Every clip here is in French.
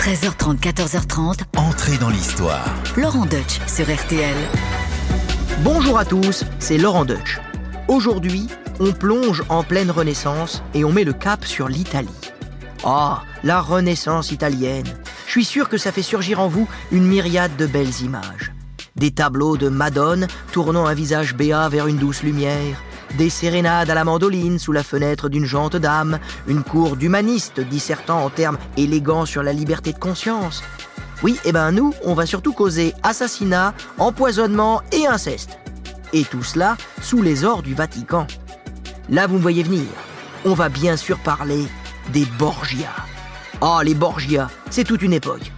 13h30, 14h30. Entrez dans l'histoire. Laurent Deutsch sur RTL. Bonjour à tous, c'est Laurent Deutsch. Aujourd'hui, on plonge en pleine Renaissance et on met le cap sur l'Italie. Ah, la Renaissance italienne. Je suis sûr que ça fait surgir en vous une myriade de belles images. Des tableaux de Madone tournant un visage béat vers une douce lumière, des sérénades à la mandoline sous la fenêtre d'une jante dame, une cour d'humanistes dissertant en termes élégants sur la liberté de conscience. Oui, eh ben nous, on va surtout causer assassinat, empoisonnement et inceste. Et tout cela sous les ors du Vatican. Là, vous me voyez venir. On va bien sûr parler des Borgia. Ah, les Borgia, c'est toute une époque.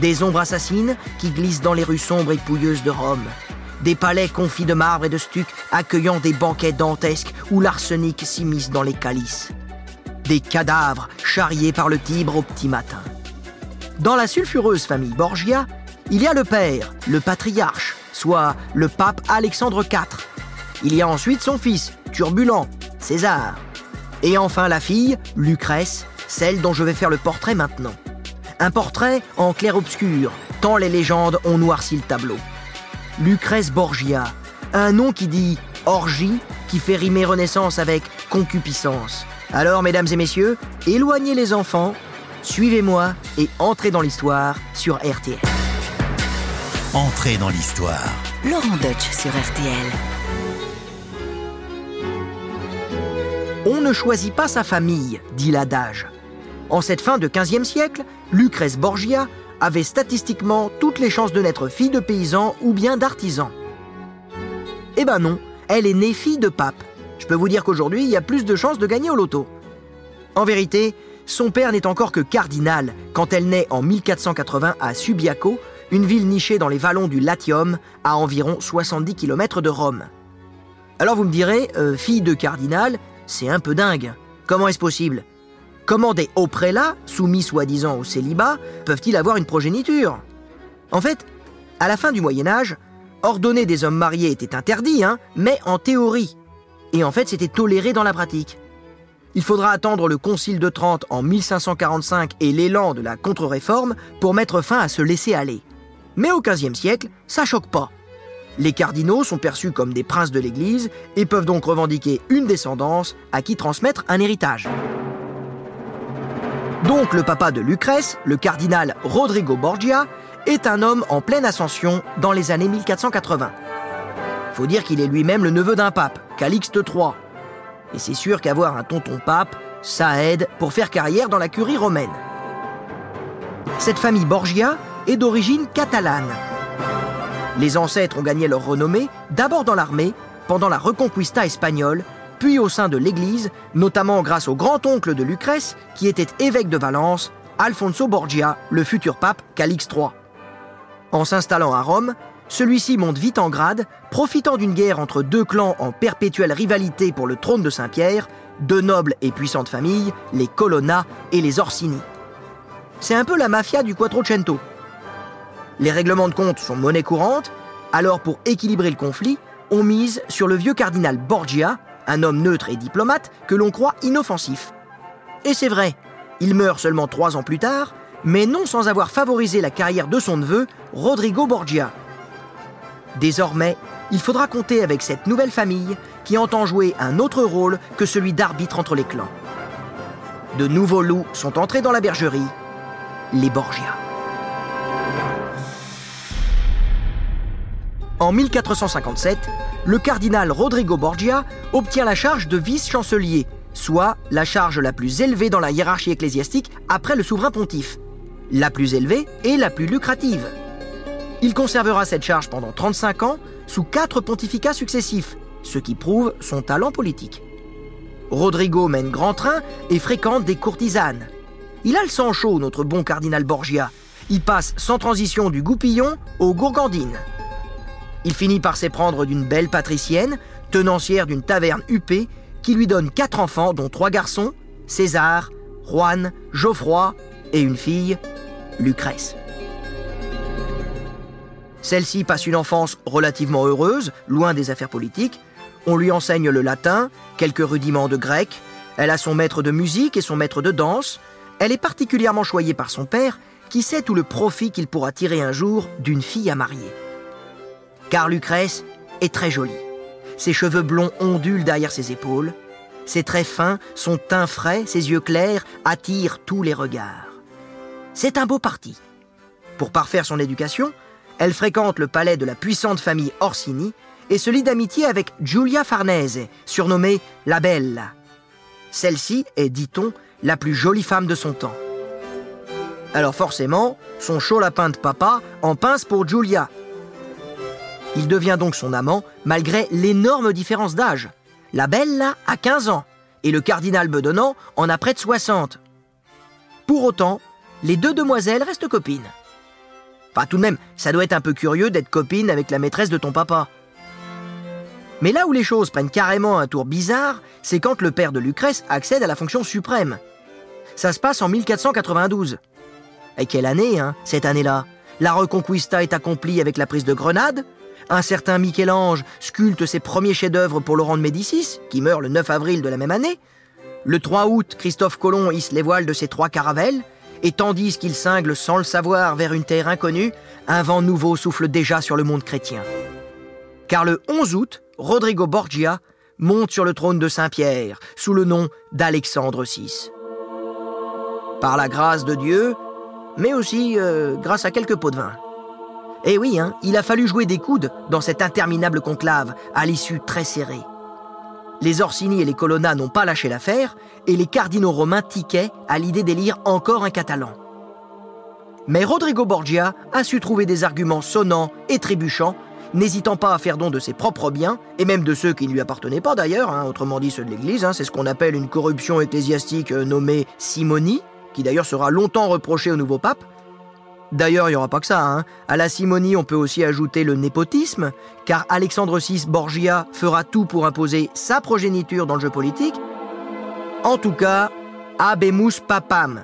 Des ombres assassines qui glissent dans les rues sombres et pouilleuses de Rome des palais confits de marbre et de stuc accueillant des banquets dantesques où l'arsenic s'immisce dans les calices. Des cadavres charriés par le Tibre au petit matin. Dans la sulfureuse famille Borgia, il y a le père, le patriarche, soit le pape Alexandre IV. Il y a ensuite son fils, turbulent, César. Et enfin la fille, Lucrèce, celle dont je vais faire le portrait maintenant. Un portrait en clair-obscur, tant les légendes ont noirci le tableau. Lucrèce Borgia, un nom qui dit orgie, qui fait rimer renaissance avec concupiscence. Alors, mesdames et messieurs, éloignez les enfants, suivez-moi et entrez dans l'histoire sur RTL. Entrez dans l'histoire. Laurent Deutsch sur RTL. On ne choisit pas sa famille, dit l'adage. En cette fin de 15e siècle, Lucrèce Borgia avait statistiquement toutes les chances de naître fille de paysan ou bien d'artisan. Eh ben non, elle est née fille de pape. Je peux vous dire qu'aujourd'hui, il y a plus de chances de gagner au loto. En vérité, son père n'est encore que cardinal quand elle naît en 1480 à Subiaco, une ville nichée dans les vallons du Latium, à environ 70 km de Rome. Alors vous me direz, euh, fille de cardinal, c'est un peu dingue. Comment est-ce possible? Comment des hauts prélats, soumis soi-disant au célibat, peuvent-ils avoir une progéniture? En fait, à la fin du Moyen Âge, ordonner des hommes mariés était interdit, hein, mais en théorie. Et en fait, c'était toléré dans la pratique. Il faudra attendre le Concile de Trente en 1545 et l'élan de la contre-réforme pour mettre fin à se laisser aller. Mais au XVe siècle, ça choque pas. Les cardinaux sont perçus comme des princes de l'Église et peuvent donc revendiquer une descendance à qui transmettre un héritage. Donc le papa de Lucrèce, le cardinal Rodrigo Borgia, est un homme en pleine ascension dans les années 1480. Faut dire qu'il est lui-même le neveu d'un pape, Calixte III. Et c'est sûr qu'avoir un tonton pape, ça aide pour faire carrière dans la curie romaine. Cette famille Borgia est d'origine catalane. Les ancêtres ont gagné leur renommée d'abord dans l'armée, pendant la Reconquista espagnole, puis au sein de l'Église, notamment grâce au grand-oncle de Lucrèce, qui était évêque de Valence, Alfonso Borgia, le futur pape Calix III. En s'installant à Rome, celui-ci monte vite en grade, profitant d'une guerre entre deux clans en perpétuelle rivalité pour le trône de Saint-Pierre, deux nobles et puissantes familles, les Colonna et les Orsini. C'est un peu la mafia du Quattrocento. Les règlements de compte sont monnaie courante, alors pour équilibrer le conflit, on mise sur le vieux cardinal Borgia, un homme neutre et diplomate que l'on croit inoffensif. Et c'est vrai, il meurt seulement trois ans plus tard, mais non sans avoir favorisé la carrière de son neveu, Rodrigo Borgia. Désormais, il faudra compter avec cette nouvelle famille qui entend jouer un autre rôle que celui d'arbitre entre les clans. De nouveaux loups sont entrés dans la bergerie, les Borgia. En 1457, le cardinal Rodrigo Borgia obtient la charge de vice-chancelier, soit la charge la plus élevée dans la hiérarchie ecclésiastique après le souverain pontife. La plus élevée et la plus lucrative. Il conservera cette charge pendant 35 ans sous quatre pontificats successifs, ce qui prouve son talent politique. Rodrigo mène grand train et fréquente des courtisanes. Il a le sang chaud, notre bon cardinal Borgia. Il passe sans transition du goupillon aux gourgandines. Il finit par s'éprendre d'une belle patricienne, tenancière d'une taverne huppée, qui lui donne quatre enfants, dont trois garçons, César, Juan, Geoffroy et une fille, Lucrèce. Celle-ci passe une enfance relativement heureuse, loin des affaires politiques. On lui enseigne le latin, quelques rudiments de grec. Elle a son maître de musique et son maître de danse. Elle est particulièrement choyée par son père, qui sait tout le profit qu'il pourra tirer un jour d'une fille à marier. Car Lucrèce est très jolie. Ses cheveux blonds ondulent derrière ses épaules. Ses traits fins, son teint frais, ses yeux clairs attirent tous les regards. C'est un beau parti. Pour parfaire son éducation, elle fréquente le palais de la puissante famille Orsini et se lie d'amitié avec Giulia Farnese, surnommée la Bella. Celle-ci est, dit-on, la plus jolie femme de son temps. Alors forcément, son chaud lapin de papa en pince pour Giulia. Il devient donc son amant malgré l'énorme différence d'âge. La Bella a 15 ans et le cardinal Bedonnant en a près de 60. Pour autant, les deux demoiselles restent copines. Enfin, tout de même, ça doit être un peu curieux d'être copine avec la maîtresse de ton papa. Mais là où les choses prennent carrément un tour bizarre, c'est quand le père de Lucrèce accède à la fonction suprême. Ça se passe en 1492. Et quelle année, hein, cette année-là? La Reconquista est accomplie avec la prise de Grenade. Un certain Michel-Ange sculpte ses premiers chefs-d'œuvre pour Laurent de Médicis, qui meurt le 9 avril de la même année. Le 3 août, Christophe Colomb hisse les voiles de ses trois caravelles. Et tandis qu'il cingle sans le savoir vers une terre inconnue, un vent nouveau souffle déjà sur le monde chrétien. Car le 11 août, Rodrigo Borgia monte sur le trône de Saint-Pierre sous le nom d'Alexandre VI. Par la grâce de Dieu, mais aussi euh, grâce à quelques pots de vin. Eh oui, hein, il a fallu jouer des coudes dans cet interminable conclave, à l'issue très serrée. Les Orsini et les Colonna n'ont pas lâché l'affaire, et les cardinaux romains tiquaient à l'idée d'élire encore un catalan. Mais Rodrigo Borgia a su trouver des arguments sonnants et trébuchants, n'hésitant pas à faire don de ses propres biens, et même de ceux qui ne lui appartenaient pas d'ailleurs, hein, autrement dit ceux de l'Église, hein, c'est ce qu'on appelle une corruption ecclésiastique euh, nommée simonie, qui d'ailleurs sera longtemps reprochée au nouveau pape, D'ailleurs, il n'y aura pas que ça. Hein. À la simonie, on peut aussi ajouter le népotisme, car Alexandre VI Borgia fera tout pour imposer sa progéniture dans le jeu politique. En tout cas, abemus papam.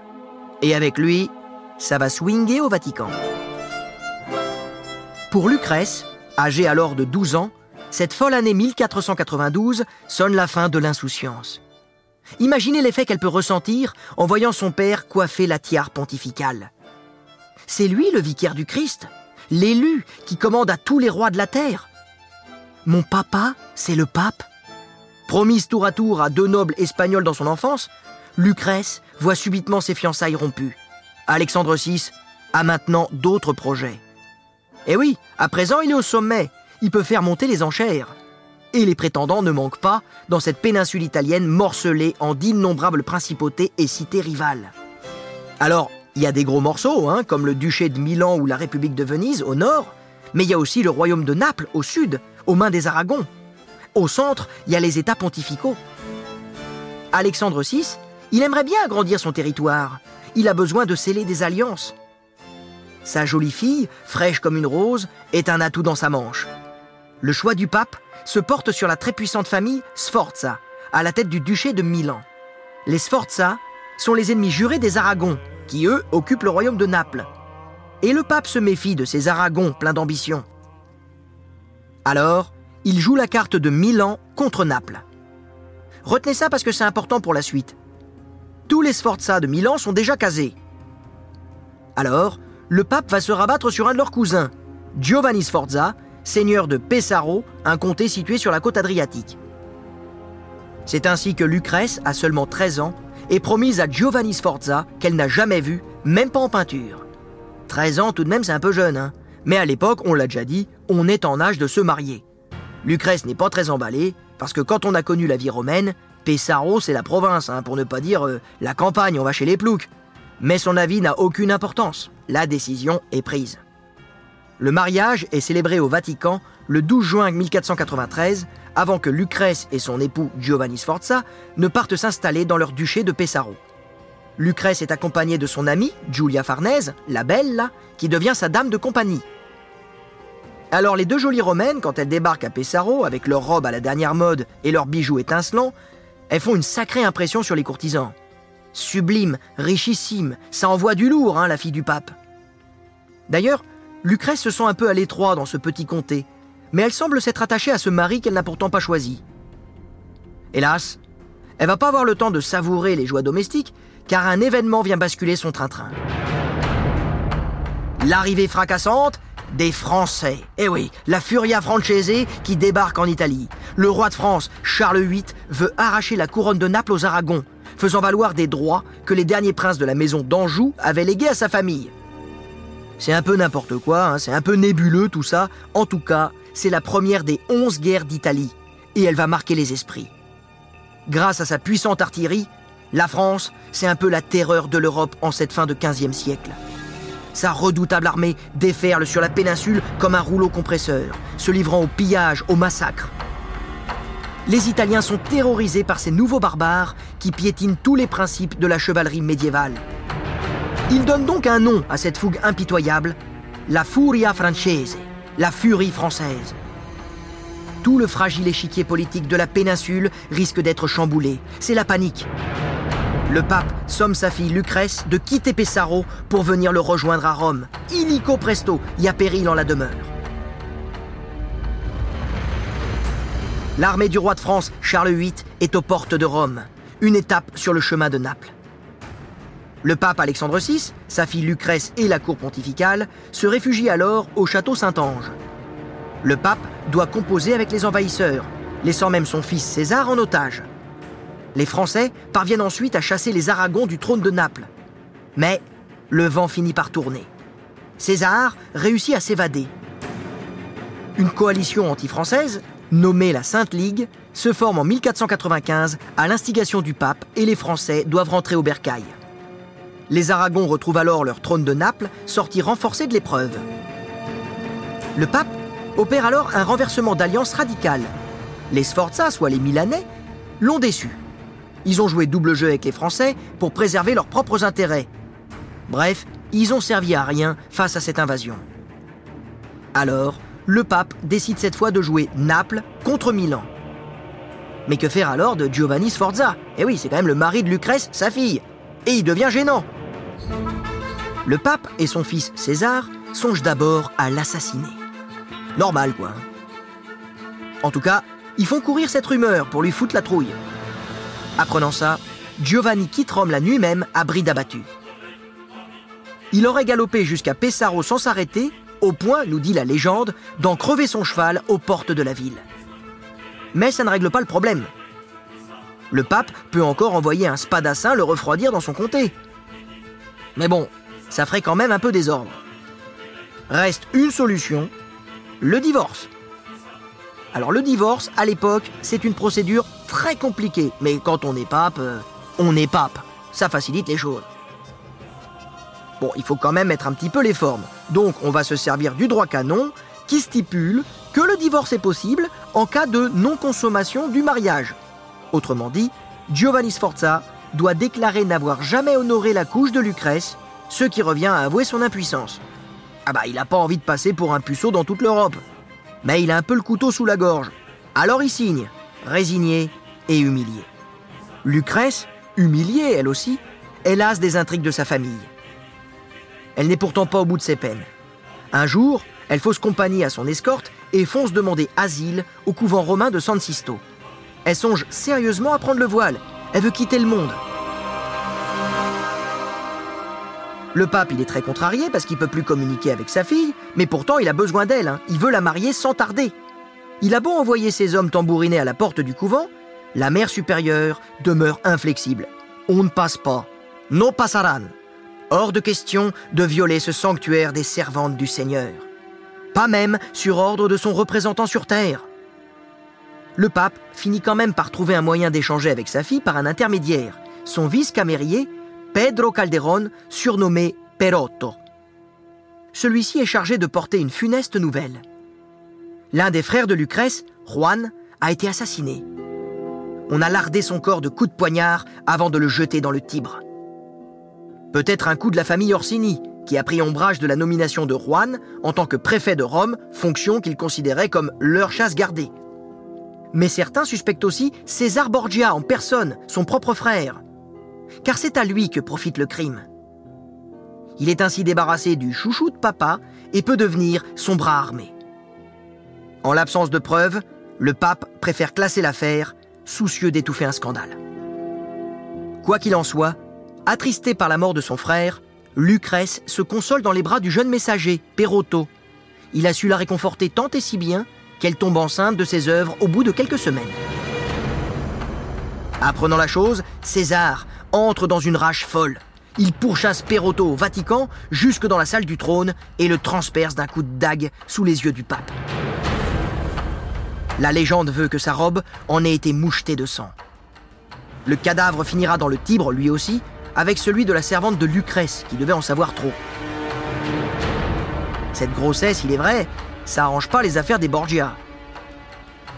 Et avec lui, ça va swinguer au Vatican. Pour Lucrèce, âgée alors de 12 ans, cette folle année 1492 sonne la fin de l'insouciance. Imaginez l'effet qu'elle peut ressentir en voyant son père coiffer la tiare pontificale. C'est lui le vicaire du Christ, l'élu qui commande à tous les rois de la terre. Mon papa, c'est le pape. Promise tour à tour à deux nobles espagnols dans son enfance, Lucrèce voit subitement ses fiançailles rompues. Alexandre VI a maintenant d'autres projets. Et eh oui, à présent il est au sommet, il peut faire monter les enchères. Et les prétendants ne manquent pas dans cette péninsule italienne morcelée en d'innombrables principautés et cités rivales. Alors, il y a des gros morceaux, hein, comme le duché de Milan ou la République de Venise au nord, mais il y a aussi le royaume de Naples au sud, aux mains des Aragons. Au centre, il y a les États pontificaux. Alexandre VI, il aimerait bien agrandir son territoire. Il a besoin de sceller des alliances. Sa jolie fille, fraîche comme une rose, est un atout dans sa manche. Le choix du pape se porte sur la très puissante famille Sforza, à la tête du duché de Milan. Les Sforza sont les ennemis jurés des Aragons, qui eux occupent le royaume de Naples. Et le pape se méfie de ces Aragons pleins d'ambition. Alors, il joue la carte de Milan contre Naples. Retenez ça parce que c'est important pour la suite. Tous les Sforza de Milan sont déjà casés. Alors, le pape va se rabattre sur un de leurs cousins, Giovanni Sforza, seigneur de Pesaro, un comté situé sur la côte adriatique. C'est ainsi que Lucrèce a seulement 13 ans et promise à Giovanni Sforza qu'elle n'a jamais vu, même pas en peinture. 13 ans tout de même c'est un peu jeune, hein mais à l'époque, on l'a déjà dit, on est en âge de se marier. Lucrèce n'est pas très emballée, parce que quand on a connu la vie romaine, Pesaro c'est la province, hein, pour ne pas dire euh, la campagne, on va chez les ploucs. Mais son avis n'a aucune importance, la décision est prise. Le mariage est célébré au Vatican le 12 juin 1493 avant que Lucrèce et son époux Giovanni Sforza ne partent s'installer dans leur duché de Pesaro. Lucrèce est accompagnée de son amie, Giulia Farnese, la belle, qui devient sa dame de compagnie. Alors les deux jolies romaines, quand elles débarquent à Pesaro avec leurs robes à la dernière mode et leurs bijoux étincelants, elles font une sacrée impression sur les courtisans. Sublime, richissime, ça envoie du lourd, hein, la fille du pape. D'ailleurs, Lucrèce se sent un peu à l'étroit dans ce petit comté, mais elle semble s'être attachée à ce mari qu'elle n'a pourtant pas choisi. Hélas, elle va pas avoir le temps de savourer les joies domestiques, car un événement vient basculer son train-train. L'arrivée fracassante des Français. Eh oui, la Furia Francese qui débarque en Italie. Le roi de France, Charles VIII, veut arracher la couronne de Naples aux Aragons, faisant valoir des droits que les derniers princes de la maison d'Anjou avaient légués à sa famille. C'est un peu n'importe quoi, hein, c'est un peu nébuleux tout ça. En tout cas, c'est la première des onze guerres d'Italie, et elle va marquer les esprits. Grâce à sa puissante artillerie, la France, c'est un peu la terreur de l'Europe en cette fin de 15e siècle. Sa redoutable armée déferle sur la péninsule comme un rouleau compresseur, se livrant au pillage, au massacre. Les Italiens sont terrorisés par ces nouveaux barbares qui piétinent tous les principes de la chevalerie médiévale. Ils donnent donc un nom à cette fougue impitoyable, la Furia Francese, la furie française. Tout le fragile échiquier politique de la péninsule risque d'être chamboulé. C'est la panique. Le pape somme sa fille Lucrèce de quitter Pessaro pour venir le rejoindre à Rome. Illico presto, y a péril en la demeure. L'armée du roi de France, Charles VIII, est aux portes de Rome, une étape sur le chemin de Naples. Le pape Alexandre VI, sa fille Lucrèce et la cour pontificale se réfugient alors au château Saint-Ange. Le pape doit composer avec les envahisseurs, laissant même son fils César en otage. Les Français parviennent ensuite à chasser les Aragons du trône de Naples. Mais le vent finit par tourner. César réussit à s'évader. Une coalition anti-française, nommée la Sainte Ligue, se forme en 1495 à l'instigation du pape et les Français doivent rentrer au bercail. Les Aragons retrouvent alors leur trône de Naples, sorti renforcé de l'épreuve. Le pape opère alors un renversement d'alliance radicale. Les Sforza, soit les Milanais, l'ont déçu. Ils ont joué double jeu avec les Français pour préserver leurs propres intérêts. Bref, ils ont servi à rien face à cette invasion. Alors, le pape décide cette fois de jouer Naples contre Milan. Mais que faire alors de Giovanni Sforza? Eh oui, c'est quand même le mari de Lucrèce, sa fille. Et il devient gênant. Le pape et son fils César songent d'abord à l'assassiner. Normal, quoi. En tout cas, ils font courir cette rumeur pour lui foutre la trouille. Apprenant ça, Giovanni quitte Rome la nuit même à bride abattue. Il aurait galopé jusqu'à Pessaro sans s'arrêter, au point, nous dit la légende, d'en crever son cheval aux portes de la ville. Mais ça ne règle pas le problème. Le pape peut encore envoyer un spadassin le refroidir dans son comté. Mais bon, ça ferait quand même un peu désordre. Reste une solution, le divorce. Alors le divorce, à l'époque, c'est une procédure très compliquée, mais quand on est pape, euh, on est pape. Ça facilite les choses. Bon, il faut quand même mettre un petit peu les formes. Donc on va se servir du droit canon qui stipule que le divorce est possible en cas de non-consommation du mariage. Autrement dit, Giovanni Sforza doit déclarer n'avoir jamais honoré la couche de Lucrèce, ce qui revient à avouer son impuissance. Ah bah il n'a pas envie de passer pour un puceau dans toute l'Europe. Mais il a un peu le couteau sous la gorge. Alors il signe, résigné et humilié. Lucrèce, humiliée elle aussi, hélas des intrigues de sa famille. Elle n'est pourtant pas au bout de ses peines. Un jour, elle fausse compagnie à son escorte et fonce demander asile au couvent romain de San Sisto. Elle songe sérieusement à prendre le voile. Elle veut quitter le monde. Le pape, il est très contrarié parce qu'il peut plus communiquer avec sa fille, mais pourtant il a besoin d'elle. hein. Il veut la marier sans tarder. Il a beau envoyer ses hommes tambouriner à la porte du couvent, la mère supérieure demeure inflexible. On ne passe pas. No pasaran. Hors de question de violer ce sanctuaire des servantes du Seigneur. Pas même sur ordre de son représentant sur terre. Le pape finit quand même par trouver un moyen d'échanger avec sa fille par un intermédiaire, son vice-camérier, Pedro Calderón, surnommé Perotto. Celui-ci est chargé de porter une funeste nouvelle. L'un des frères de Lucrèce, Juan, a été assassiné. On a lardé son corps de coups de poignard avant de le jeter dans le Tibre. Peut-être un coup de la famille Orsini, qui a pris ombrage de la nomination de Juan en tant que préfet de Rome, fonction qu'il considérait comme leur chasse gardée. Mais certains suspectent aussi César Borgia en personne, son propre frère. Car c'est à lui que profite le crime. Il est ainsi débarrassé du chouchou de papa et peut devenir son bras armé. En l'absence de preuves, le pape préfère classer l'affaire, soucieux d'étouffer un scandale. Quoi qu'il en soit, attristé par la mort de son frère, Lucrèce se console dans les bras du jeune messager, Perotto. Il a su la réconforter tant et si bien qu'elle tombe enceinte de ses œuvres au bout de quelques semaines. Apprenant la chose, César entre dans une rage folle. Il pourchasse Perotto au Vatican jusque dans la salle du trône et le transperce d'un coup de dague sous les yeux du pape. La légende veut que sa robe en ait été mouchetée de sang. Le cadavre finira dans le Tibre, lui aussi, avec celui de la servante de Lucrèce, qui devait en savoir trop. Cette grossesse, il est vrai, ça arrange pas les affaires des Borgia.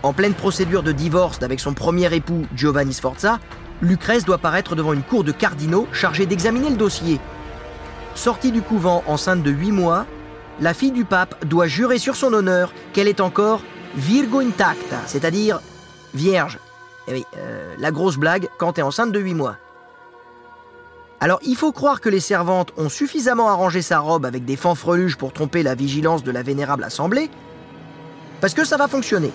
En pleine procédure de divorce avec son premier époux Giovanni Sforza, Lucrèce doit paraître devant une cour de cardinaux chargée d'examiner le dossier. Sortie du couvent enceinte de 8 mois, la fille du pape doit jurer sur son honneur qu'elle est encore Virgo intacta, c'est-à-dire vierge. Eh euh, la grosse blague quand t'es enceinte de 8 mois. Alors il faut croire que les servantes ont suffisamment arrangé sa robe avec des fanfreluches pour tromper la vigilance de la vénérable assemblée, parce que ça va fonctionner.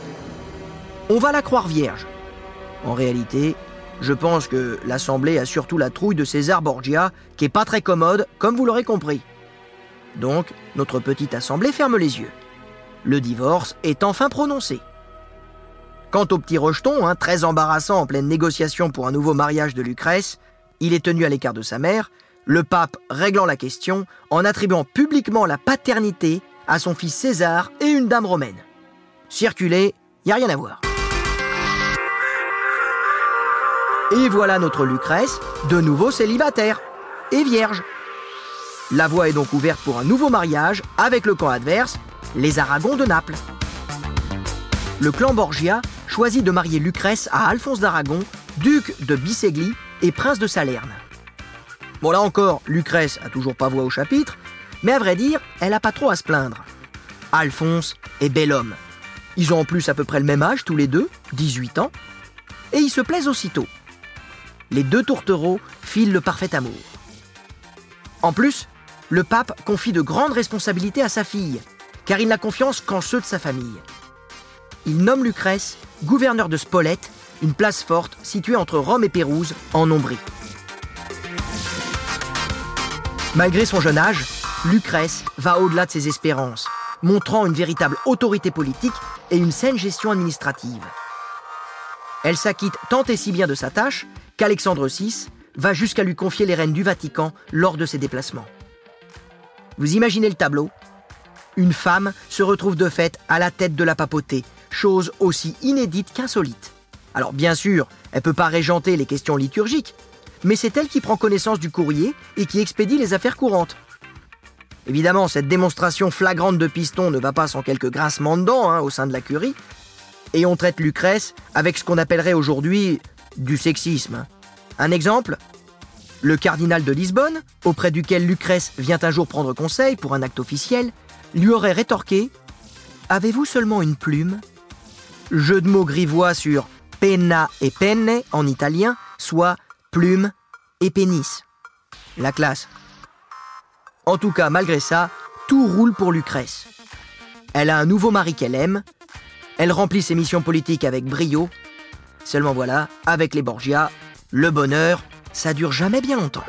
On va la croire vierge. En réalité, je pense que l'Assemblée a surtout la trouille de César Borgia, qui est pas très commode, comme vous l'aurez compris. Donc, notre petite Assemblée ferme les yeux. Le divorce est enfin prononcé. Quant au petit rejeton, hein, très embarrassant en pleine négociation pour un nouveau mariage de Lucrèce, il est tenu à l'écart de sa mère, le pape réglant la question en attribuant publiquement la paternité à son fils César et une dame romaine. Circuler, y a rien à voir. Et voilà notre Lucrèce, de nouveau célibataire et vierge. La voie est donc ouverte pour un nouveau mariage avec le camp adverse, les Aragons de Naples. Le clan Borgia choisit de marier Lucrèce à Alphonse d'Aragon, duc de Bisségli et prince de Salerne. Bon là encore, Lucrèce a toujours pas voix au chapitre, mais à vrai dire, elle a pas trop à se plaindre. Alphonse est bel homme. Ils ont en plus à peu près le même âge tous les deux, 18 ans, et ils se plaisent aussitôt les deux tourtereaux filent le parfait amour. En plus, le pape confie de grandes responsabilités à sa fille, car il n'a confiance qu'en ceux de sa famille. Il nomme Lucrèce gouverneur de Spolète, une place forte située entre Rome et Pérouse, en Ombrie. Malgré son jeune âge, Lucrèce va au-delà de ses espérances, montrant une véritable autorité politique et une saine gestion administrative. Elle s'acquitte tant et si bien de sa tâche qu'Alexandre VI va jusqu'à lui confier les rênes du Vatican lors de ses déplacements. Vous imaginez le tableau? Une femme se retrouve de fait à la tête de la papauté, chose aussi inédite qu'insolite. Alors bien sûr, elle peut pas régenter les questions liturgiques, mais c'est elle qui prend connaissance du courrier et qui expédie les affaires courantes. Évidemment, cette démonstration flagrante de piston ne va pas sans quelques grincements de dents hein, au sein de la curie, et on traite Lucrèce avec ce qu'on appellerait aujourd'hui du sexisme. Un exemple Le cardinal de Lisbonne, auprès duquel Lucrèce vient un jour prendre conseil pour un acte officiel, lui aurait rétorqué Avez-vous seulement une plume? Jeu de mots grivois sur penna et penne en italien, soit plume et pénis. La classe. En tout cas, malgré ça, tout roule pour Lucrèce. Elle a un nouveau mari qu'elle aime, elle remplit ses missions politiques avec brio Seulement voilà, avec les Borgia, le bonheur, ça dure jamais bien longtemps.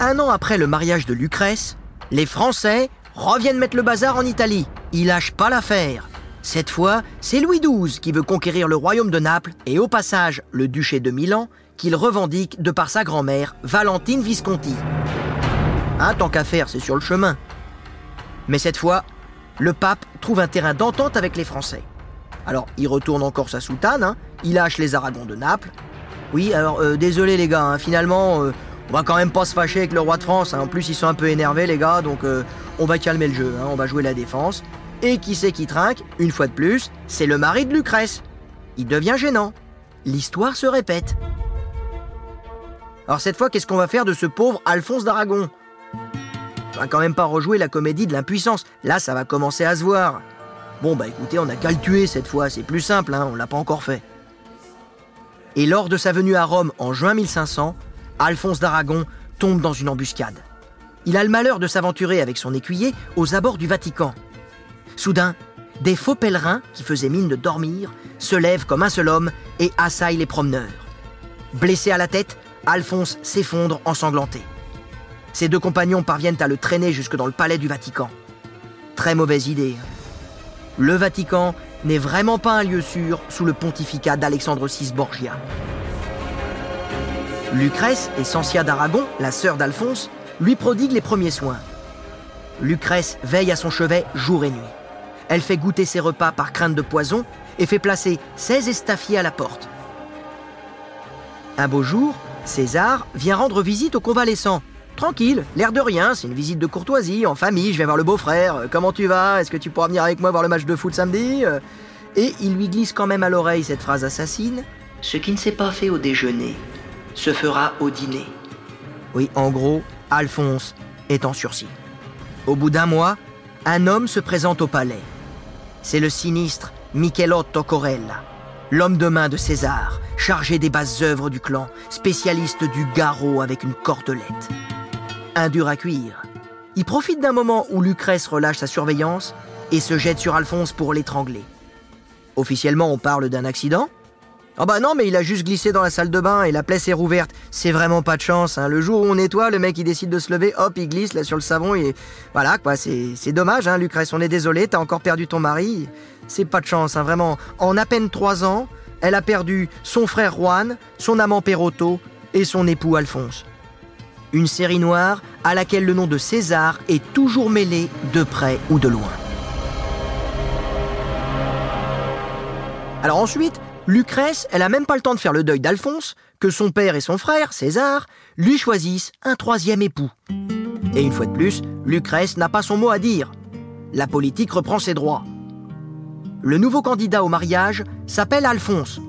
Un an après le mariage de Lucrèce, les Français reviennent mettre le bazar en Italie. Ils lâchent pas l'affaire. Cette fois, c'est Louis XII qui veut conquérir le royaume de Naples et au passage le duché de Milan qu'il revendique de par sa grand-mère, Valentine Visconti. Un tant qu'à faire, c'est sur le chemin. Mais cette fois, le pape trouve un terrain d'entente avec les Français. Alors, il retourne encore sa soutane, hein. il lâche les Aragons de Naples. Oui, alors, euh, désolé les gars, hein. finalement, euh, on va quand même pas se fâcher avec le roi de France. Hein. En plus, ils sont un peu énervés, les gars, donc euh, on va calmer le jeu, on va jouer la défense. Et qui c'est qui trinque Une fois de plus, c'est le mari de Lucrèce. Il devient gênant. L'histoire se répète. Alors cette fois, qu'est-ce qu'on va faire de ce pauvre Alphonse d'Aragon? On va quand même pas rejouer la comédie de l'impuissance. Là, ça va commencer à se voir. Bon bah écoutez, on a qu'à le tuer cette fois, c'est plus simple, hein, on l'a pas encore fait. Et lors de sa venue à Rome en juin 1500, Alphonse d'Aragon tombe dans une embuscade. Il a le malheur de s'aventurer avec son écuyer aux abords du Vatican. Soudain, des faux pèlerins, qui faisaient mine de dormir, se lèvent comme un seul homme et assaillent les promeneurs. Blessé à la tête, Alphonse s'effondre ensanglanté. Ses deux compagnons parviennent à le traîner jusque dans le palais du Vatican. Très mauvaise idée. hein. Le Vatican n'est vraiment pas un lieu sûr sous le pontificat d'Alexandre VI Borgia. Lucrèce et Sancia d'Aragon, la sœur d'Alphonse, lui prodigue les premiers soins. Lucrèce veille à son chevet jour et nuit. Elle fait goûter ses repas par crainte de poison et fait placer 16 estafiers à la porte. Un beau jour, César vient rendre visite au convalescent. Tranquille, l'air de rien, c'est une visite de courtoisie, en famille, je vais voir le beau-frère. Euh, Comment tu vas? Est-ce que tu pourras venir avec moi voir le match de foot samedi? Euh, Et il lui glisse quand même à l'oreille cette phrase assassine. Ce qui ne s'est pas fait au déjeuner se fera au dîner. Oui, en gros, Alphonse est en sursis. Au bout d'un mois, un homme se présente au palais. C'est le sinistre Michelotto Corella, l'homme de main de César, chargé des basses œuvres du clan, spécialiste du garrot avec une cordelette. Un dur à cuire. Il profite d'un moment où Lucrèce relâche sa surveillance et se jette sur Alphonse pour l'étrangler. Officiellement, on parle d'un accident. Ah bah non, mais il a juste glissé dans la salle de bain et la plaie s'est rouverte. C'est vraiment pas de chance. hein. Le jour où on nettoie, le mec il décide de se lever, hop, il glisse là sur le savon et voilà quoi. C'est c'est dommage, hein, Lucrèce. On est désolé, t'as encore perdu ton mari. C'est pas de chance, hein, vraiment. En à peine trois ans, elle a perdu son frère Juan, son amant Perotto et son époux Alphonse. Une série noire à laquelle le nom de César est toujours mêlé de près ou de loin. Alors ensuite, Lucrèce, elle a même pas le temps de faire le deuil d'Alphonse, que son père et son frère, César, lui choisissent un troisième époux. Et une fois de plus, Lucrèce n'a pas son mot à dire. La politique reprend ses droits. Le nouveau candidat au mariage s'appelle Alphonse.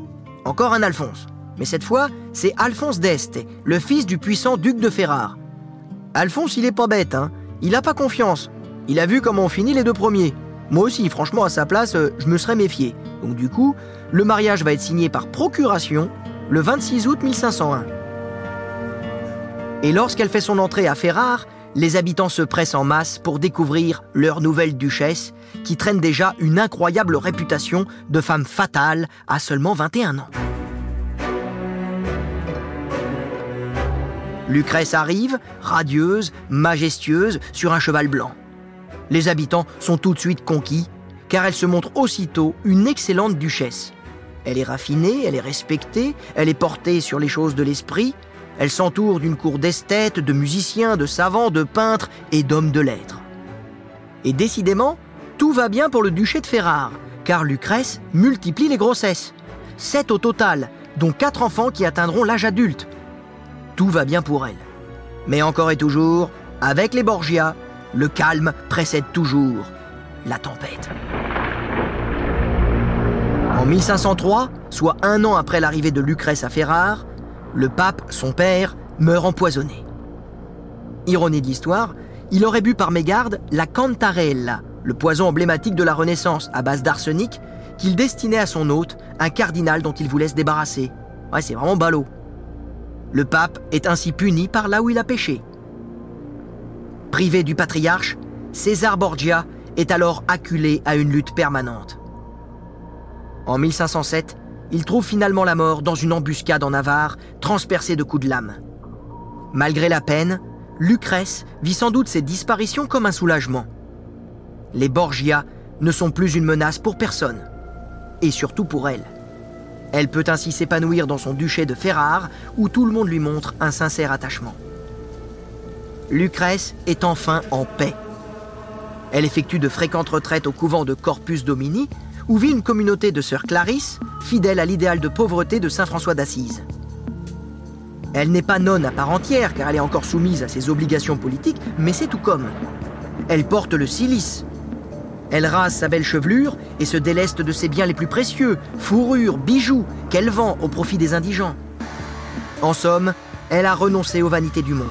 Encore un Alphonse. Mais cette fois, c'est Alphonse d'Este, le fils du puissant duc de Ferrare. Alphonse, il est pas bête, hein. Il a pas confiance. Il a vu comment on finit les deux premiers. Moi aussi, franchement, à sa place, euh, je me serais méfié. Donc du coup, le mariage va être signé par procuration le 26 août 1501. Et lorsqu'elle fait son entrée à Ferrare, les habitants se pressent en masse pour découvrir leur nouvelle duchesse, qui traîne déjà une incroyable réputation de femme fatale à seulement 21 ans. Lucrèce arrive, radieuse, majestueuse, sur un cheval blanc. Les habitants sont tout de suite conquis, car elle se montre aussitôt une excellente duchesse. Elle est raffinée, elle est respectée, elle est portée sur les choses de l'esprit, elle s'entoure d'une cour d'esthètes, de musiciens, de savants, de peintres et d'hommes de lettres. Et décidément, tout va bien pour le duché de Ferrare, car Lucrèce multiplie les grossesses. Sept au total, dont quatre enfants qui atteindront l'âge adulte. Tout va bien pour elle. Mais encore et toujours, avec les Borgia, le calme précède toujours la tempête. En 1503, soit un an après l'arrivée de Lucrèce à Ferrare, le pape, son père, meurt empoisonné. Ironie de l'histoire, il aurait bu par mégarde la cantarella, le poison emblématique de la Renaissance à base d'arsenic, qu'il destinait à son hôte, un cardinal dont il voulait se débarrasser. Ouais, c'est vraiment ballot. Le pape est ainsi puni par là où il a péché. Privé du patriarche, César Borgia est alors acculé à une lutte permanente. En 1507, il trouve finalement la mort dans une embuscade en Navarre, transpercée de coups de lame. Malgré la peine, Lucrèce vit sans doute ces disparitions comme un soulagement. Les Borgia ne sont plus une menace pour personne, et surtout pour elle. Elle peut ainsi s'épanouir dans son duché de Ferrare, où tout le monde lui montre un sincère attachement. Lucrèce est enfin en paix. Elle effectue de fréquentes retraites au couvent de Corpus Domini, où vit une communauté de sœurs Clarisse, fidèle à l'idéal de pauvreté de saint François d'Assise. Elle n'est pas nonne à part entière, car elle est encore soumise à ses obligations politiques, mais c'est tout comme. Elle porte le cilice. Elle rase sa belle chevelure et se déleste de ses biens les plus précieux, fourrures, bijoux, qu'elle vend au profit des indigents. En somme, elle a renoncé aux vanités du monde.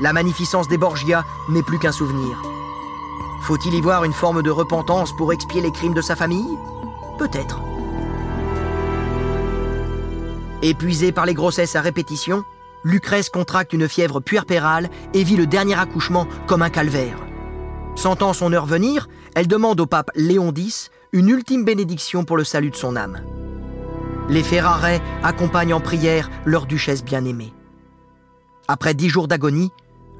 La magnificence des Borgia n'est plus qu'un souvenir. Faut-il y voir une forme de repentance pour expier les crimes de sa famille? Peut-être. Épuisée par les grossesses à répétition, Lucrèce contracte une fièvre puerpérale et vit le dernier accouchement comme un calvaire. Sentant son heure venir, elle demande au pape Léon X une ultime bénédiction pour le salut de son âme. Les Ferrarais accompagnent en prière leur duchesse bien-aimée. Après dix jours d'agonie,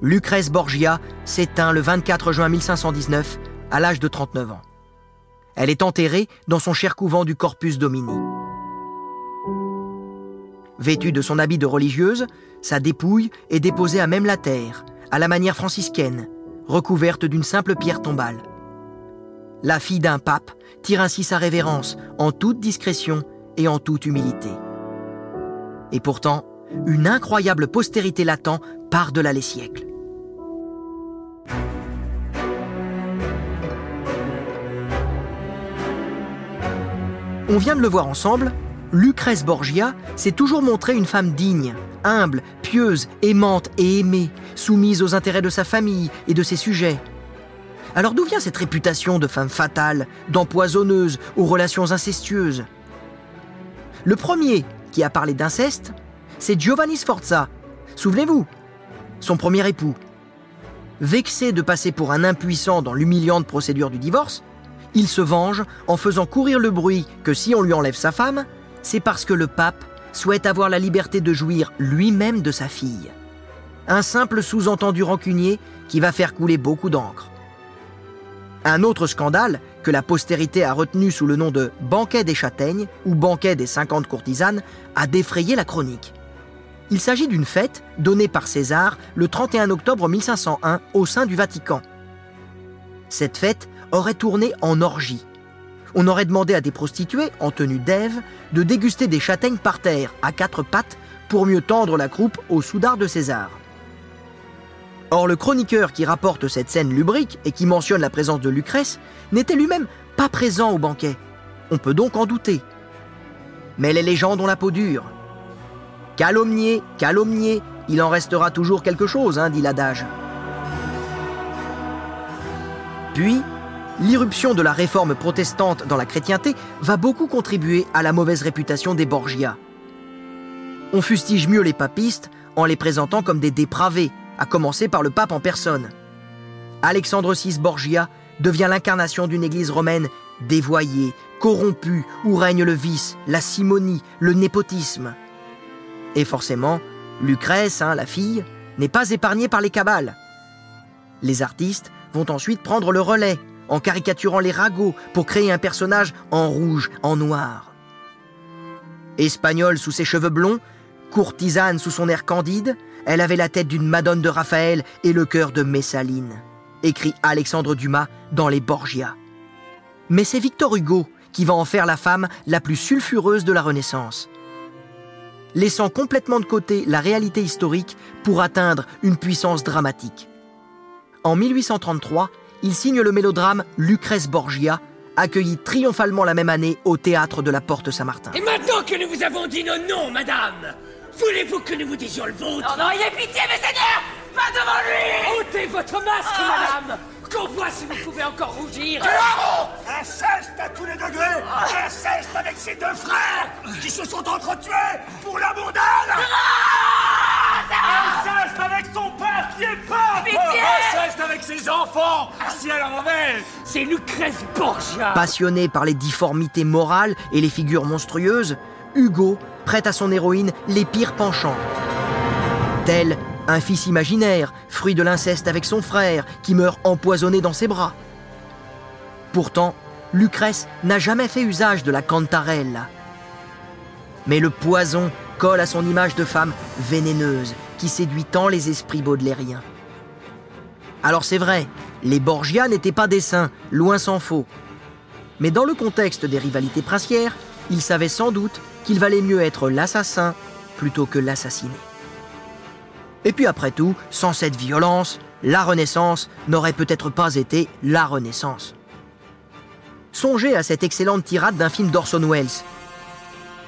Lucrèce Borgia s'éteint le 24 juin 1519 à l'âge de 39 ans. Elle est enterrée dans son cher couvent du Corpus Domini. Vêtue de son habit de religieuse, sa dépouille est déposée à même la terre, à la manière franciscaine, recouverte d'une simple pierre tombale. La fille d'un pape tire ainsi sa révérence en toute discrétion et en toute humilité. Et pourtant, une incroyable postérité l'attend par-delà les siècles. On vient de le voir ensemble, Lucrèce Borgia s'est toujours montrée une femme digne, humble, pieuse, aimante et aimée, soumise aux intérêts de sa famille et de ses sujets. Alors d'où vient cette réputation de femme fatale, d'empoisonneuse aux relations incestueuses? Le premier qui a parlé d'inceste, c'est Giovanni Sforza. Souvenez-vous, son premier époux. Vexé de passer pour un impuissant dans l'humiliante procédure du divorce, il se venge en faisant courir le bruit que si on lui enlève sa femme, c'est parce que le pape souhaite avoir la liberté de jouir lui-même de sa fille. Un simple sous-entendu rancunier qui va faire couler beaucoup d'encre. Un autre scandale, que la postérité a retenu sous le nom de banquet des châtaignes ou banquet des 50 courtisanes, a défrayé la chronique. Il s'agit d'une fête donnée par César le 31 octobre 1501 au sein du Vatican. Cette fête aurait tourné en orgie. On aurait demandé à des prostituées, en tenue d'Ève, de déguster des châtaignes par terre, à quatre pattes, pour mieux tendre la croupe au soudard de César. Or, le chroniqueur qui rapporte cette scène lubrique et qui mentionne la présence de Lucrèce n'était lui-même pas présent au banquet. On peut donc en douter. Mais les légendes ont la peau dure. Calomnier, calomnier, il en restera toujours quelque chose, hein, dit l'adage. Puis, l'irruption de la réforme protestante dans la chrétienté va beaucoup contribuer à la mauvaise réputation des Borgia. On fustige mieux les papistes en les présentant comme des dépravés, à commencer par le pape en personne. Alexandre VI Borgia devient l'incarnation d'une église romaine dévoyée, corrompue, où règne le vice, la simonie, le népotisme. Et forcément, Lucrèce, hein, la fille, n'est pas épargnée par les cabales. Les artistes vont ensuite prendre le relais en caricaturant les ragots pour créer un personnage en rouge, en noir. Espagnole sous ses cheveux blonds, courtisane sous son air candide, elle avait la tête d'une Madone de Raphaël et le cœur de Messaline, écrit Alexandre Dumas dans Les Borgia. Mais c'est Victor Hugo qui va en faire la femme la plus sulfureuse de la Renaissance. Laissant complètement de côté la réalité historique pour atteindre une puissance dramatique. En 1833, il signe le mélodrame Lucrèce Borgia, accueilli triomphalement la même année au théâtre de la Porte Saint-Martin. Et maintenant que nous vous avons dit nos noms, madame, voulez-vous que nous vous disions le vôtre? Non, non, ayez pitié, mes seigneurs Pas devant lui! Ôtez votre masque, madame Qu'on voit si vous pouvez encore rougir. Inceste à tous les degrés! Inceste avec ses deux frères qui se sont entretués pour la bourdelle Inceste avec son pape Inceste avec ses enfants si elle en avait C'est Lucrèce Borgia Passionné par les difformités morales et les figures monstrueuses, Hugo prête à son héroïne les pires penchants. Tel un fils imaginaire, fruit de l'inceste avec son frère, qui meurt empoisonné dans ses bras. Pourtant, Lucrèce n'a jamais fait usage de la cantarelle. Mais le poison colle à son image de femme vénéneuse, qui séduit tant les esprits baudelairiens. Alors c'est vrai, les Borgia n'étaient pas des saints, loin s'en faut. Mais dans le contexte des rivalités princières, ils savaient sans doute qu'il valait mieux être l'assassin plutôt que l'assassiné. Et puis après tout, sans cette violence, la Renaissance n'aurait peut-être pas été la Renaissance. Songez à cette excellente tirade d'un film d'Orson Welles.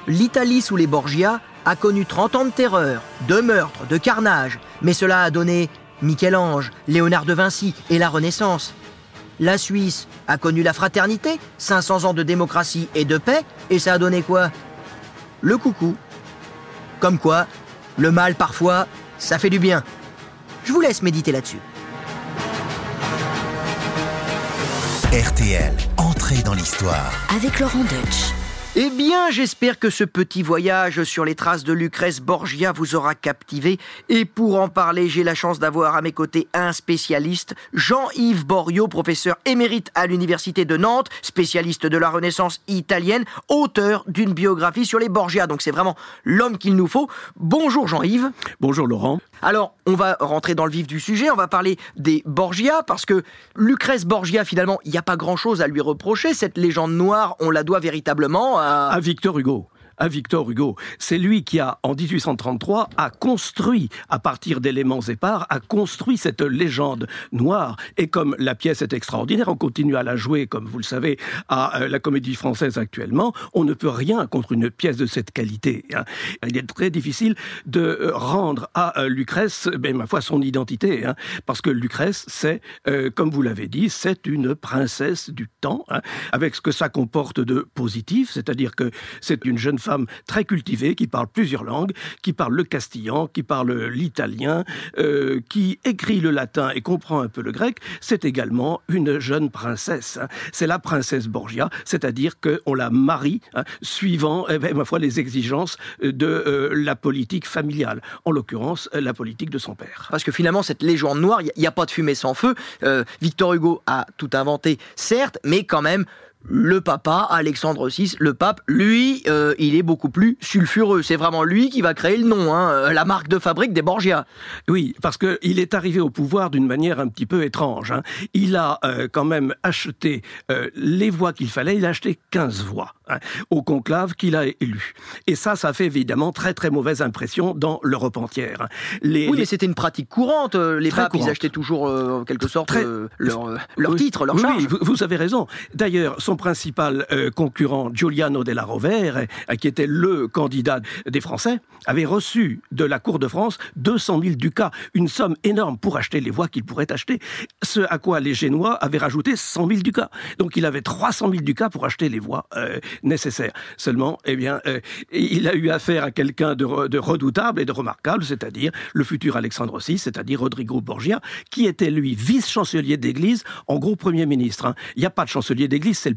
L'Italie sous les Borgia a connu 30 ans de terreur, de meurtres, de carnage, mais cela a donné Michel-Ange, Léonard de Vinci et la Renaissance. La Suisse a connu la fraternité, 500 ans de démocratie et de paix, et ça a donné quoi? Le coucou. Comme quoi, le mal parfois, ça fait du bien. Je vous laisse méditer là-dessus. RTL, entrée dans l'histoire. Avec Laurent Deutsch. Eh bien, j'espère que ce petit voyage sur les traces de Lucrèce Borgia vous aura captivé. Et pour en parler, j'ai la chance d'avoir à mes côtés un spécialiste, Jean-Yves Borio, professeur émérite à l'Université de Nantes, spécialiste de la Renaissance italienne, auteur d'une biographie sur les Borgia. Donc c'est vraiment l'homme qu'il nous faut. Bonjour Jean-Yves. Bonjour Laurent. Alors, on va rentrer dans le vif du sujet, on va parler des Borgia, parce que Lucrèce Borgia, finalement, il n'y a pas grand-chose à lui reprocher. Cette légende noire, on la doit véritablement à... À Victor Hugo à Victor Hugo. C'est lui qui a, en 1833, a construit, à partir d'éléments épars, a construit cette légende noire. Et comme la pièce est extraordinaire, on continue à la jouer, comme vous le savez, à euh, la Comédie Française actuellement. On ne peut rien contre une pièce de cette qualité. Hein. Il est très difficile de euh, rendre à euh, Lucrèce, ben, ma foi, son identité, hein, parce que Lucrèce, c'est, comme vous l'avez dit, c'est une princesse du temps, hein, avec ce que ça comporte de positif, c'est-à-dire que c'est une jeune femme très cultivée qui parle plusieurs langues, qui parle le castillan, qui parle l'italien, euh, qui écrit le latin et comprend un peu le grec, c'est également une jeune princesse. Hein. C'est la princesse Borgia, c'est-à-dire qu'on la marie hein, suivant, eh ben, ma foi, les exigences de euh, la politique familiale, en l'occurrence la politique de son père. Parce que finalement, cette légende noire, il n'y a, pas de fumée sans feu. Euh, Victor Hugo a tout inventé, certes, mais quand même, le papa, Alexandre VI, le pape, lui, euh, il est beaucoup plus sulfureux. C'est vraiment lui qui va créer le nom, hein, euh, la marque de fabrique des Borgia. Oui, parce qu'il est arrivé au pouvoir d'une manière un petit peu étrange. Hein. Il a euh, quand même acheté les voix qu'il fallait. Il a acheté 15 voix hein, au conclave qu'il a élu. Et ça, ça fait évidemment très très mauvaise impression dans l'Europe entière. Les, oui, mais c'était une pratique courante. Les papes, ils achetaient toujours, en quelque sorte, leur, leur titre, leur charge. Oui, vous, vous avez raison. D'ailleurs, son principal euh, concurrent, Giuliano della Rovere, euh, qui était le candidat des Français, avait reçu de la Cour de France 200 000 ducats, une somme énorme pour acheter les voix qu'il pourrait acheter. Ce à quoi les Génois avaient rajouté 100 000 ducats. Donc il avait 300 000 ducats pour acheter les voix euh, nécessaires. Seulement, eh bien, il a eu affaire à quelqu'un de, redoutable et de remarquable, c'est-à-dire le futur Alexandre VI, c'est-à-dire Rodrigo Borgia, qui était lui vice-chancelier d'église, en gros premier ministre. Hein. Il n'y a pas de chancelier d'église, c'est le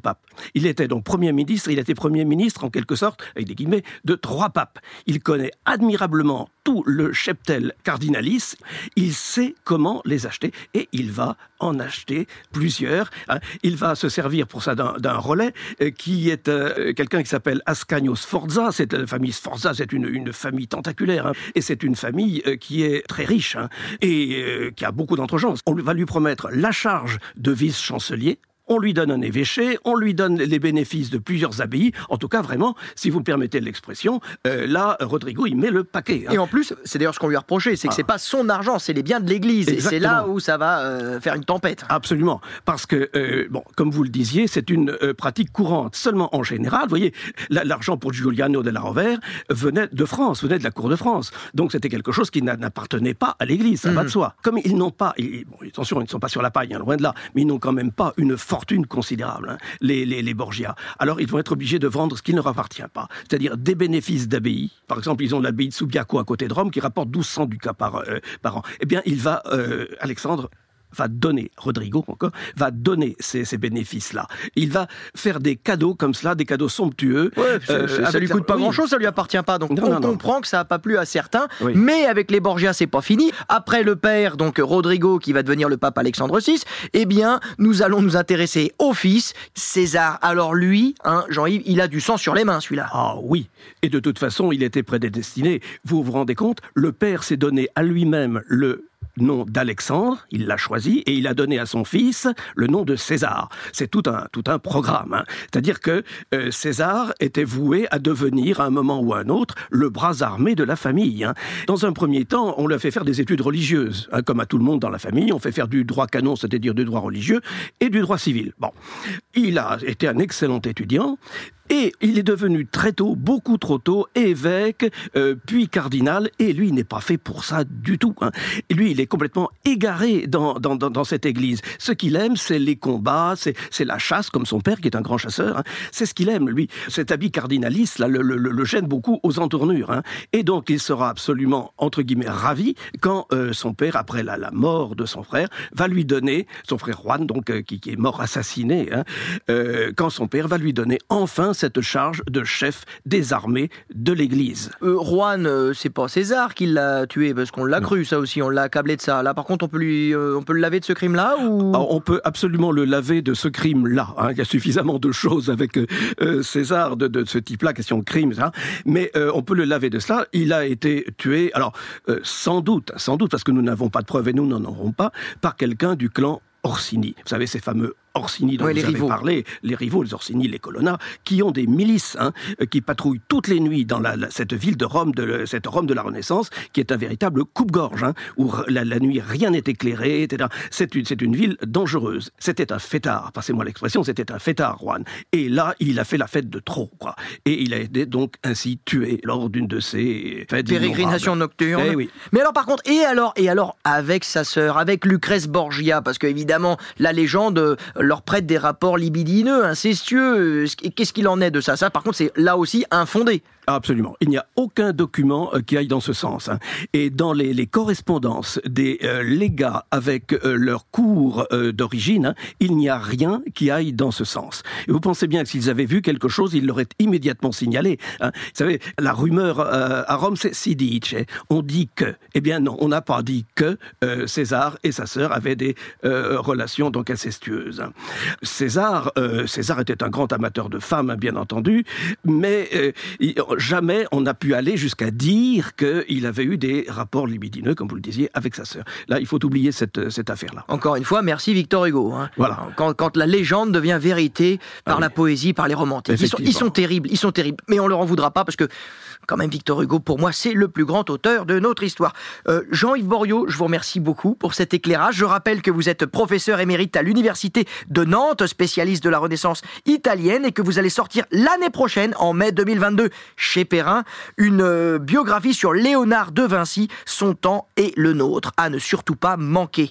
il était donc Premier ministre, il était Premier ministre en quelque sorte, avec des guillemets, de trois papes. Il connaît admirablement tout le cheptel cardinalis, il sait comment les acheter et il va en acheter plusieurs. Hein. Il va se servir pour ça d'un relais euh, qui est euh, quelqu'un qui s'appelle Ascanio Sforza. Cette euh, famille Sforza, c'est une, famille tentaculaire hein. et c'est une famille qui est très riche hein, et qui a beaucoup d'entrejances. On va lui promettre la charge de vice-chancelier on lui donne un évêché, on lui donne les bénéfices de plusieurs abbayes. En tout cas, vraiment, si vous me permettez l'expression, euh, là, Rodrigo, il met le paquet. Hein. Et en plus, c'est d'ailleurs ce qu'on lui a reproché, c'est que ce c'est ah. pas son argent, c'est les biens de l'Église. Et c'est là où ça va euh, faire une tempête. Absolument. Parce que, euh, bon, comme vous le disiez, c'est une pratique courante. Seulement en général, vous voyez, l'argent pour Giuliano la Rovere venait de France, venait de la cour de France. Donc c'était quelque chose qui n'appartenait pas à l'Église, ça va de mhm. soi. Comme ils n'ont pas, bon, attention, ils ne sont pas sur la paille, hein, loin de là, mais ils n'ont quand même pas une fortune considérable, hein, les, les, Borgia. Alors ils vont être obligés de vendre ce qui ne leur appartient pas, c'est-à-dire des bénéfices d'abbaye. Par exemple, ils ont l'abbaye de Subiaco à côté de Rome qui rapporte 1200 ducats par, euh, par an. Eh bien, il va, euh, Alexandre, va donner, Rodrigo encore, va donner ces, bénéfices-là. Il va faire des cadeaux comme cela, des cadeaux somptueux. Euh, ça lui coûte pas grand-chose, ça lui appartient pas. Donc on comprend que ça n'a pas plu à certains. Mais avec les Borgia, c'est pas fini. Après le père, donc Rodrigo, qui va devenir le pape Alexandre VI, eh bien, nous allons nous intéresser au fils, César. Alors lui, hein, Jean-Yves, il a du sang sur les mains, celui-là. Ah oui. Et de toute façon, il était prédestiné. Vous vous rendez compte Le père s'est donné à lui-même le nom d'Alexandre, il l'a choisi, et il a donné à son fils le nom de César. C'est tout un, tout un programme. Hein. C'est-à-dire que euh, César était voué à devenir, à un moment ou à un autre, le bras armé de la famille. Hein. Dans un premier temps, on lui fait faire des études religieuses. Hein, comme à tout le monde dans la famille, on fait faire du droit canon, c'est-à-dire du droit religieux, et du droit civil. Bon. Il a été un excellent étudiant, et il est devenu très tôt, beaucoup trop tôt, évêque, euh, puis cardinal, et lui, n'est pas fait pour ça du tout. Hein. Lui, il est complètement égaré dans, dans, dans, cette église. Ce qu'il aime, c'est les combats, c'est la chasse, comme son père, qui est un grand chasseur. Hein. C'est ce qu'il aime, lui. Cet habit cardinaliste, là, le, le, le gêne beaucoup aux entournures. Hein. Et donc, il sera absolument, entre guillemets, ravi quand euh, son père, après la, la, mort de son frère, va lui donner, son frère Juan, donc, euh, qui, qui, est mort assassiné, hein, quand son père va lui donner enfin cette charge de chef des armées de l'Église. Euh, Juan, euh, c'est pas César qui l'a tué, parce qu'on l'a cru, ça aussi, on l'a accablé de ça. Là, par contre, on peut, lui, euh, on peut le laver de ce crime-là ou... Alors, on peut absolument le laver de ce crime-là. hein. Il y a suffisamment de choses avec euh, César de, de ce type-là, question de crime, ça. mais on peut le laver de cela. Il a été tué, alors sans doute, sans doute, parce que nous n'avons pas de preuves et nous n'en aurons pas, par quelqu'un du clan Orsini. Vous savez, ces fameux Orsini dont Ouais, vous les avez rivaux. parlé, les rivaux, les Orsini, les Colonna, qui ont des milices hein, euh, qui patrouillent toutes les nuits dans la, la- cette ville de Rome, de, cette Rome de la Renaissance, qui est un véritable coupe-gorge, hein, où la, la nuit rien n'est éclairé, etc. C'est une, ville dangereuse. C'était un fêtard, passez-moi l'expression, c'était un fêtard, Juan. Et là, il a fait la fête de trop, quoi. Et il a été donc ainsi tué lors d'une de ces fêtes Pérégrination innombrables. nocturne. Eh oui. Mais alors par contre, et alors, et alors avec sa sœur, avec Lucrèce Borgia, parce que évidemment la légende euh, leur prête des rapports libidineux, incestueux. euh, Qu'est-ce qu'il en est de ça? Ça, par contre, c'est là aussi infondé. Absolument. Il n'y a aucun document euh, qui aille dans ce sens. hein. Et dans les, correspondances des euh, légats avec euh, leur cours euh, d'origine, hein, il n'y a rien qui aille dans ce sens. Et vous pensez bien que s'ils avaient vu quelque chose, ils l'auraient immédiatement signalé. hein. Vous savez, la rumeur à Rome, c'est si dice. On dit que. Eh bien non, on n'a pas dit que César et sa sœur avaient des relations donc incestueuses. César, euh, César était un grand amateur de femmes, hein, bien entendu, mais euh, jamais on n'a pu aller jusqu'à dire qu'il avait eu des rapports libidineux, comme vous le disiez, avec sa sœur. Là, il faut oublier cette, cette affaire-là. Encore une fois, merci Victor Hugo. hein. Voilà. Quand, quand la légende devient vérité par Ah la poésie, par les romantiques. Ils sont, ils Effectivement. sont terribles, ils sont terribles. Mais on leur en voudra pas parce que, quand même, Victor Hugo, pour moi, c'est le plus grand auteur de notre histoire. Euh, Jean-Yves Boriot, je vous remercie beaucoup pour cet éclairage. Je rappelle que vous êtes professeur émérite à l'Université de Nantes, spécialiste de la Renaissance italienne, et que vous allez sortir l'année prochaine, en mai 2022, chez Perrin, une euh, biographie sur Léonard de Vinci, son temps et le nôtre, à ne surtout pas manquer.